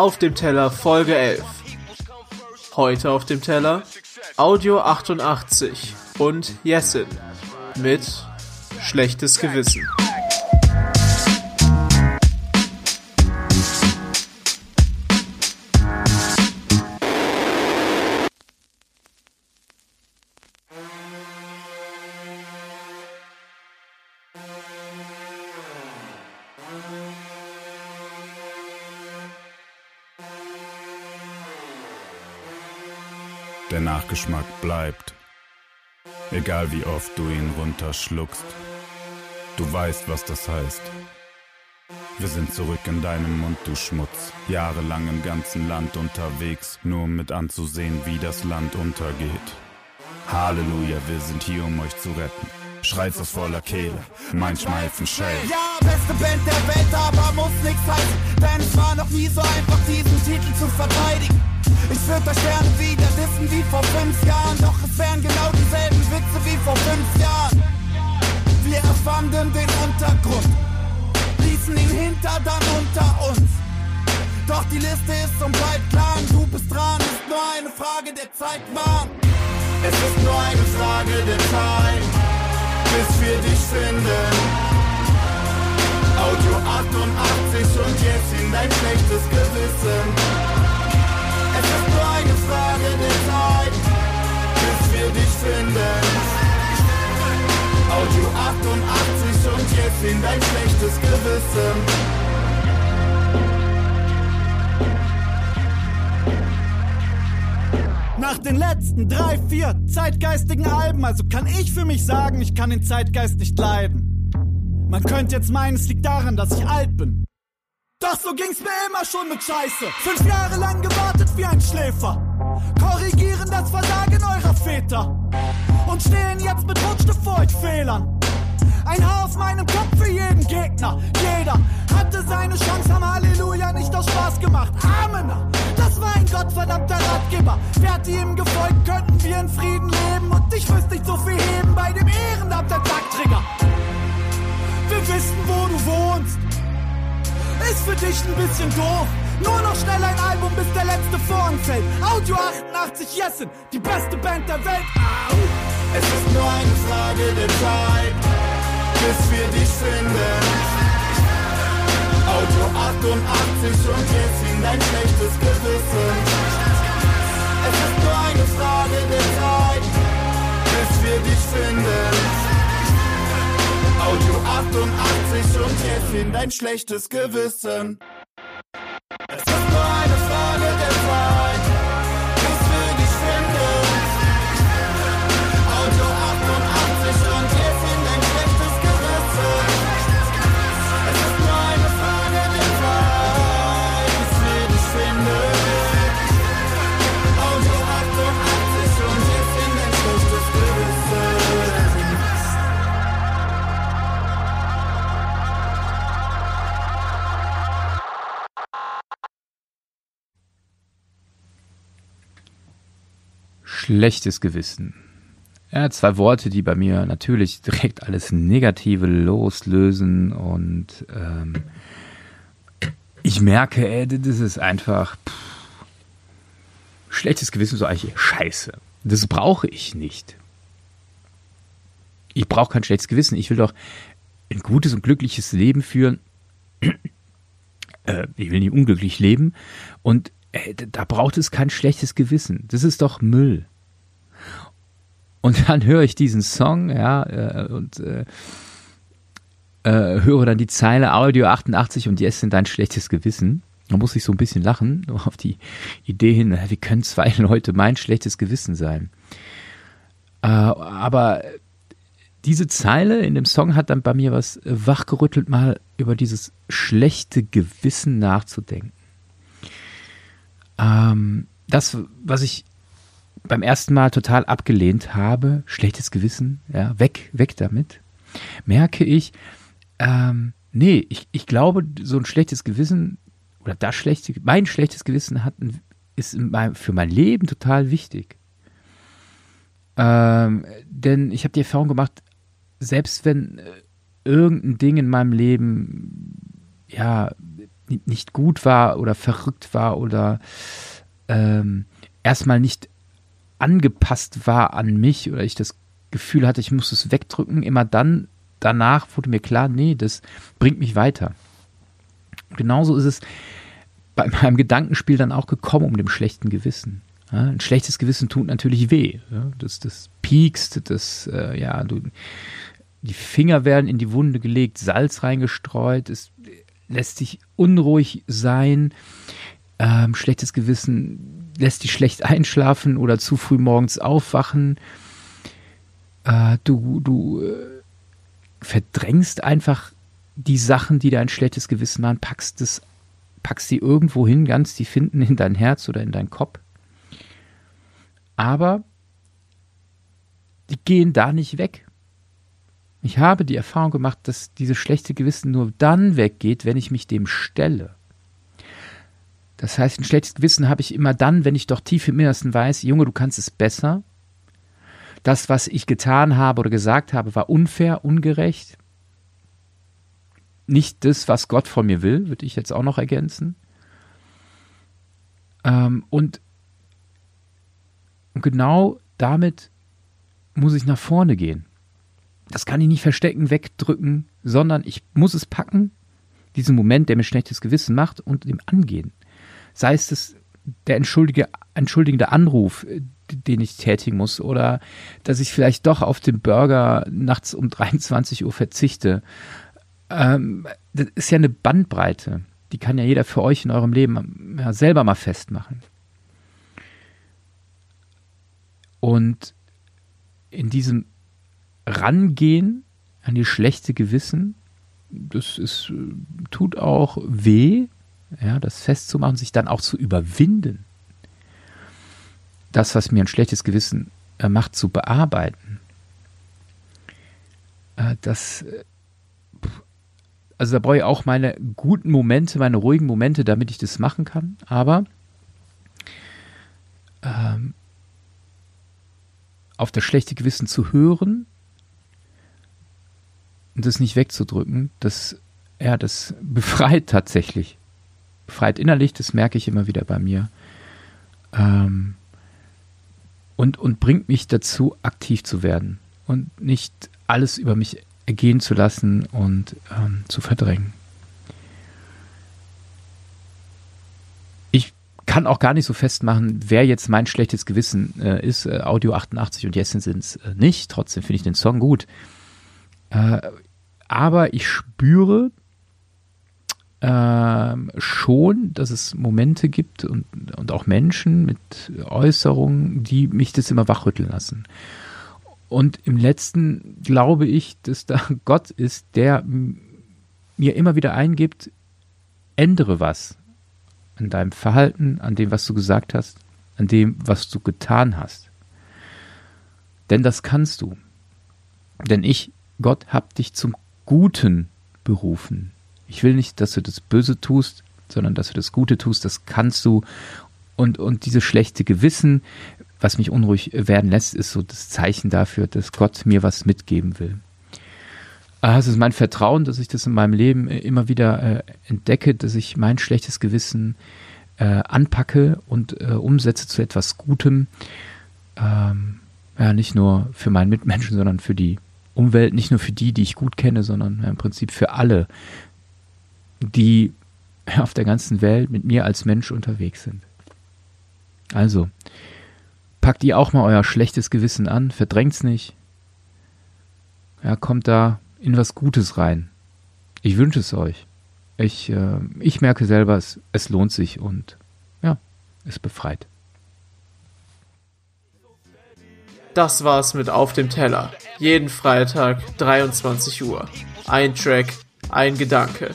Auf dem Teller Folge 11. Heute auf dem Teller Audio 88 und Jessin mit Schlechtes Gewissen. Der Nachgeschmack bleibt, egal wie oft du ihn runterschluckst. Du weißt, was das heißt. Wir sind zurück in deinem Mund, du Schmutz. Jahrelang im ganzen Land unterwegs, nur um mit anzusehen, wie das Land untergeht. Halleluja, wir sind hier, um euch zu retten. Schreit's aus voller Kehle, mein Schmeißen schellt. Ja, beste Band der Welt, aber muss nichts heißen. Denn es war noch nie so einfach, diesen Titel zu verteidigen. Ich würde euch gerne wieder dissen wie vor fünf Jahren. Doch es wären genau dieselben Witze wie vor fünf Jahren. Wir erfanden den Untergrund, ließen ihn hinter dann unter uns. Doch die Liste ist und bleibt lang, du bist dran, ist nur eine Frage der Zeit, Mann. Es ist nur eine Frage der Zeit, bis wir dich finden. Audio 88 und jetzt in dein schlechtes Gewissen. Und jetzt in dein schlechtes Gewissen. Nach den letzten drei, vier zeitgeistigen Alben, also kann ich für mich sagen, ich kann den Zeitgeist nicht leiden. Man könnte jetzt meinen, es liegt daran, dass ich alt bin. Doch so ging's mir immer schon mit Scheiße. Fünf Jahre lang gewartet wie ein Schläfer. Korrigieren das Versagen eurer Väter. Und stehen jetzt mit Rotstift vor euch Fehlern. Ein Haar auf meinem Kopf für jeden Gegner. Jeder hatte seine Chance, haben Halleluja nicht aus Spaß gemacht. Amen. Das war ein gottverdammter Ratgeber. Wärt ihr ihm gefolgt, könnten wir in Frieden leben. Und ich müsste nicht so viel heben bei dem Ehrenamt der. Wir wissen, wo du wohnst. Ist für dich ein bisschen doof. Nur noch schnell ein Album, bis der letzte Vorhang fällt. Audio 88 Jessen, die beste Band der Welt. Au. Es ist nur eine Frage der Zeit, bis wir dich finden. Audio 88 und jetzt in dein schlechtes Gewissen. Es ist nur eine Frage der Zeit, bis wir dich finden. Audio 88 und jetzt in dein schlechtes Gewissen. Schlechtes Gewissen. Ja, zwei Worte, die bei mir natürlich direkt alles Negative loslösen und ähm, ich merke, ey, das ist einfach pff, schlechtes Gewissen so eigentlich Scheiße. Das brauche ich nicht. Ich brauche kein schlechtes Gewissen. Ich will doch ein gutes und glückliches Leben führen. äh, ich will nicht unglücklich leben und äh, da braucht es kein schlechtes Gewissen. Das ist doch Müll. Und dann höre ich diesen Song, ja, äh, und äh, äh, höre dann die Zeile Audio 88 und jetzt sind dein schlechtes Gewissen. Da muss ich so ein bisschen lachen, auf die Idee hin, wie können zwei Leute mein schlechtes Gewissen sein? Äh, aber diese Zeile in dem Song hat dann bei mir was wachgerüttelt, mal über dieses schlechte Gewissen nachzudenken. Ähm, das, was ich beim ersten Mal total abgelehnt habe, schlechtes Gewissen, ja, weg, weg damit, merke ich, ähm, nee, ich, ich glaube, so ein schlechtes Gewissen oder das schlechte, mein schlechtes Gewissen hat, ist für mein Leben total wichtig. Ähm, denn ich habe die Erfahrung gemacht, selbst wenn äh, irgendein Ding in meinem Leben, ja, nicht gut war oder verrückt war oder ähm, erstmal nicht angepasst war an mich oder ich das Gefühl hatte, ich muss es wegdrücken, immer dann danach wurde mir klar, nee, das bringt mich weiter. Genauso ist es bei meinem Gedankenspiel dann auch gekommen um dem schlechten Gewissen. Ja, ein schlechtes Gewissen tut natürlich weh. Ja, das, das piekst, das, äh, ja, du, die Finger werden in die Wunde gelegt, Salz reingestreut, es lässt dich unruhig sein. Ähm, schlechtes Gewissen lässt dich schlecht einschlafen oder zu früh morgens aufwachen. Äh, du du äh, verdrängst einfach die Sachen, die dein schlechtes Gewissen machen, packst es, packst sie irgendwo hin, ganz, die finden in dein Herz oder in deinen Kopf. Aber die gehen da nicht weg. Ich habe die Erfahrung gemacht, dass dieses schlechte Gewissen nur dann weggeht, wenn ich mich dem stelle. Das heißt, ein schlechtes Gewissen habe ich immer dann, wenn ich doch tief im Innersten weiß, Junge, du kannst es besser. Das, was ich getan habe oder gesagt habe, war unfair, ungerecht. Nicht das, was Gott von mir will, würde ich jetzt auch noch ergänzen. Ähm, und genau damit muss ich nach vorne gehen. Das kann ich nicht verstecken, wegdrücken, sondern ich muss es packen, diesen Moment, der mir schlechtes Gewissen macht, und dem angehen. Sei es das, der entschuldige, entschuldigende Anruf, den ich tätigen muss, oder dass ich vielleicht doch auf den Burger nachts um 23 Uhr verzichte. Ähm, das ist ja eine Bandbreite. Die kann ja jeder für euch in eurem Leben ja, selber mal festmachen. Und in diesem rangehen an die schlechte Gewissen, das ist, äh, tut auch weh, ja, das festzumachen, sich dann auch zu überwinden. Das, was mir ein schlechtes Gewissen äh, macht, zu bearbeiten. Äh, das, äh, also da brauche ich auch meine guten Momente, meine ruhigen Momente, damit ich das machen kann. Aber ähm, auf das schlechte Gewissen zu hören, und das nicht wegzudrücken, das, ja, das befreit tatsächlich. Befreit innerlich, das merke ich immer wieder bei mir. Ähm, und, und bringt mich dazu, aktiv zu werden und nicht alles über mich ergehen zu lassen und ähm, zu verdrängen. Ich kann auch gar nicht so festmachen, wer jetzt mein schlechtes Gewissen äh, ist. Äh, Audio 88 und Jessen sind es äh, nicht. Trotzdem finde ich den Song gut. Äh, aber ich spüre äh, schon, dass es Momente gibt und, und auch Menschen mit Äußerungen, die mich das immer wachrütteln lassen. Und im letzten glaube ich, dass da Gott ist, der mir immer wieder eingibt, ändere was an deinem Verhalten, an dem, was du gesagt hast, an dem, was du getan hast. Denn das kannst du. Denn ich Gott hab dich zum Guten berufen. Ich will nicht, dass du das Böse tust, sondern dass du das Gute tust, das kannst du. Und, und dieses schlechte Gewissen, was mich unruhig werden lässt, ist so das Zeichen dafür, dass Gott mir was mitgeben will. Ah, es ist mein Vertrauen, dass ich das in meinem Leben immer wieder äh, entdecke, dass ich mein schlechtes Gewissen äh, anpacke und äh, umsetze zu etwas Gutem. Ähm, ja, nicht nur für meinen Mitmenschen, sondern für die Umwelt nicht nur für die, die ich gut kenne, sondern im Prinzip für alle, die auf der ganzen Welt mit mir als Mensch unterwegs sind. Also, packt ihr auch mal euer schlechtes Gewissen an, verdrängt's nicht. Ja, kommt da in was Gutes rein. Ich wünsche es euch. Ich, äh, ich merke selber, es, es lohnt sich und ja, es befreit. Das war's mit Auf dem Teller. Jeden Freitag 23 Uhr. Ein Track, ein Gedanke.